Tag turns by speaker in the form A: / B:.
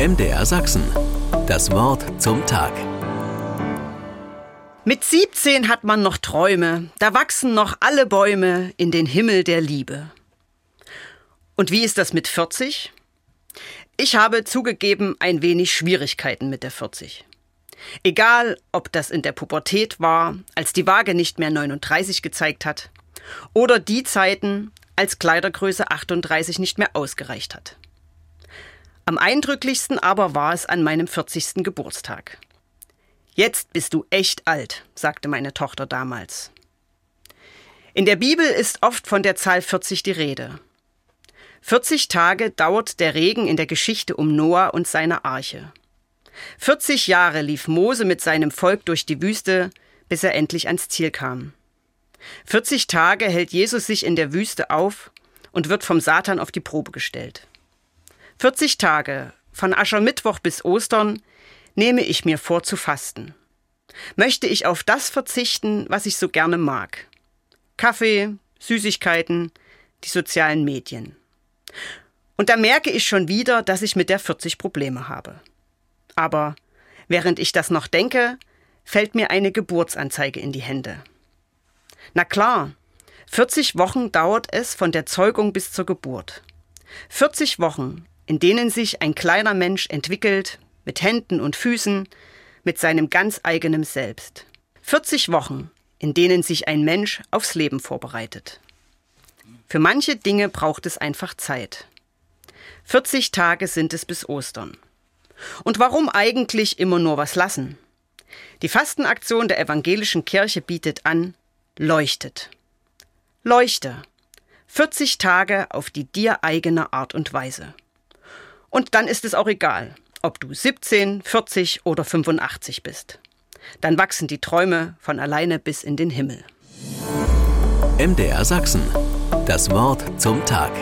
A: MDR Sachsen. Das Wort zum Tag.
B: Mit 17 hat man noch Träume, da wachsen noch alle Bäume in den Himmel der Liebe. Und wie ist das mit 40? Ich habe zugegeben ein wenig Schwierigkeiten mit der 40. Egal, ob das in der Pubertät war, als die Waage nicht mehr 39 gezeigt hat, oder die Zeiten, als Kleidergröße 38 nicht mehr ausgereicht hat. Am eindrücklichsten aber war es an meinem 40. Geburtstag. Jetzt bist du echt alt, sagte meine Tochter damals. In der Bibel ist oft von der Zahl 40 die Rede. 40 Tage dauert der Regen in der Geschichte um Noah und seine Arche. 40 Jahre lief Mose mit seinem Volk durch die Wüste, bis er endlich ans Ziel kam. 40 Tage hält Jesus sich in der Wüste auf und wird vom Satan auf die Probe gestellt. 40 Tage, von Aschermittwoch bis Ostern, nehme ich mir vor zu fasten. Möchte ich auf das verzichten, was ich so gerne mag. Kaffee, Süßigkeiten, die sozialen Medien. Und da merke ich schon wieder, dass ich mit der 40 Probleme habe. Aber während ich das noch denke, fällt mir eine Geburtsanzeige in die Hände. Na klar, 40 Wochen dauert es von der Zeugung bis zur Geburt. 40 Wochen, in denen sich ein kleiner Mensch entwickelt, mit Händen und Füßen, mit seinem ganz eigenen Selbst. 40 Wochen, in denen sich ein Mensch aufs Leben vorbereitet. Für manche Dinge braucht es einfach Zeit. 40 Tage sind es bis Ostern. Und warum eigentlich immer nur was lassen? Die Fastenaktion der evangelischen Kirche bietet an, leuchtet. Leuchte. 40 Tage auf die dir eigene Art und Weise. Und dann ist es auch egal, ob du 17, 40 oder 85 bist. Dann wachsen die Träume von alleine bis in den Himmel.
A: MDR Sachsen. Das Wort zum Tag.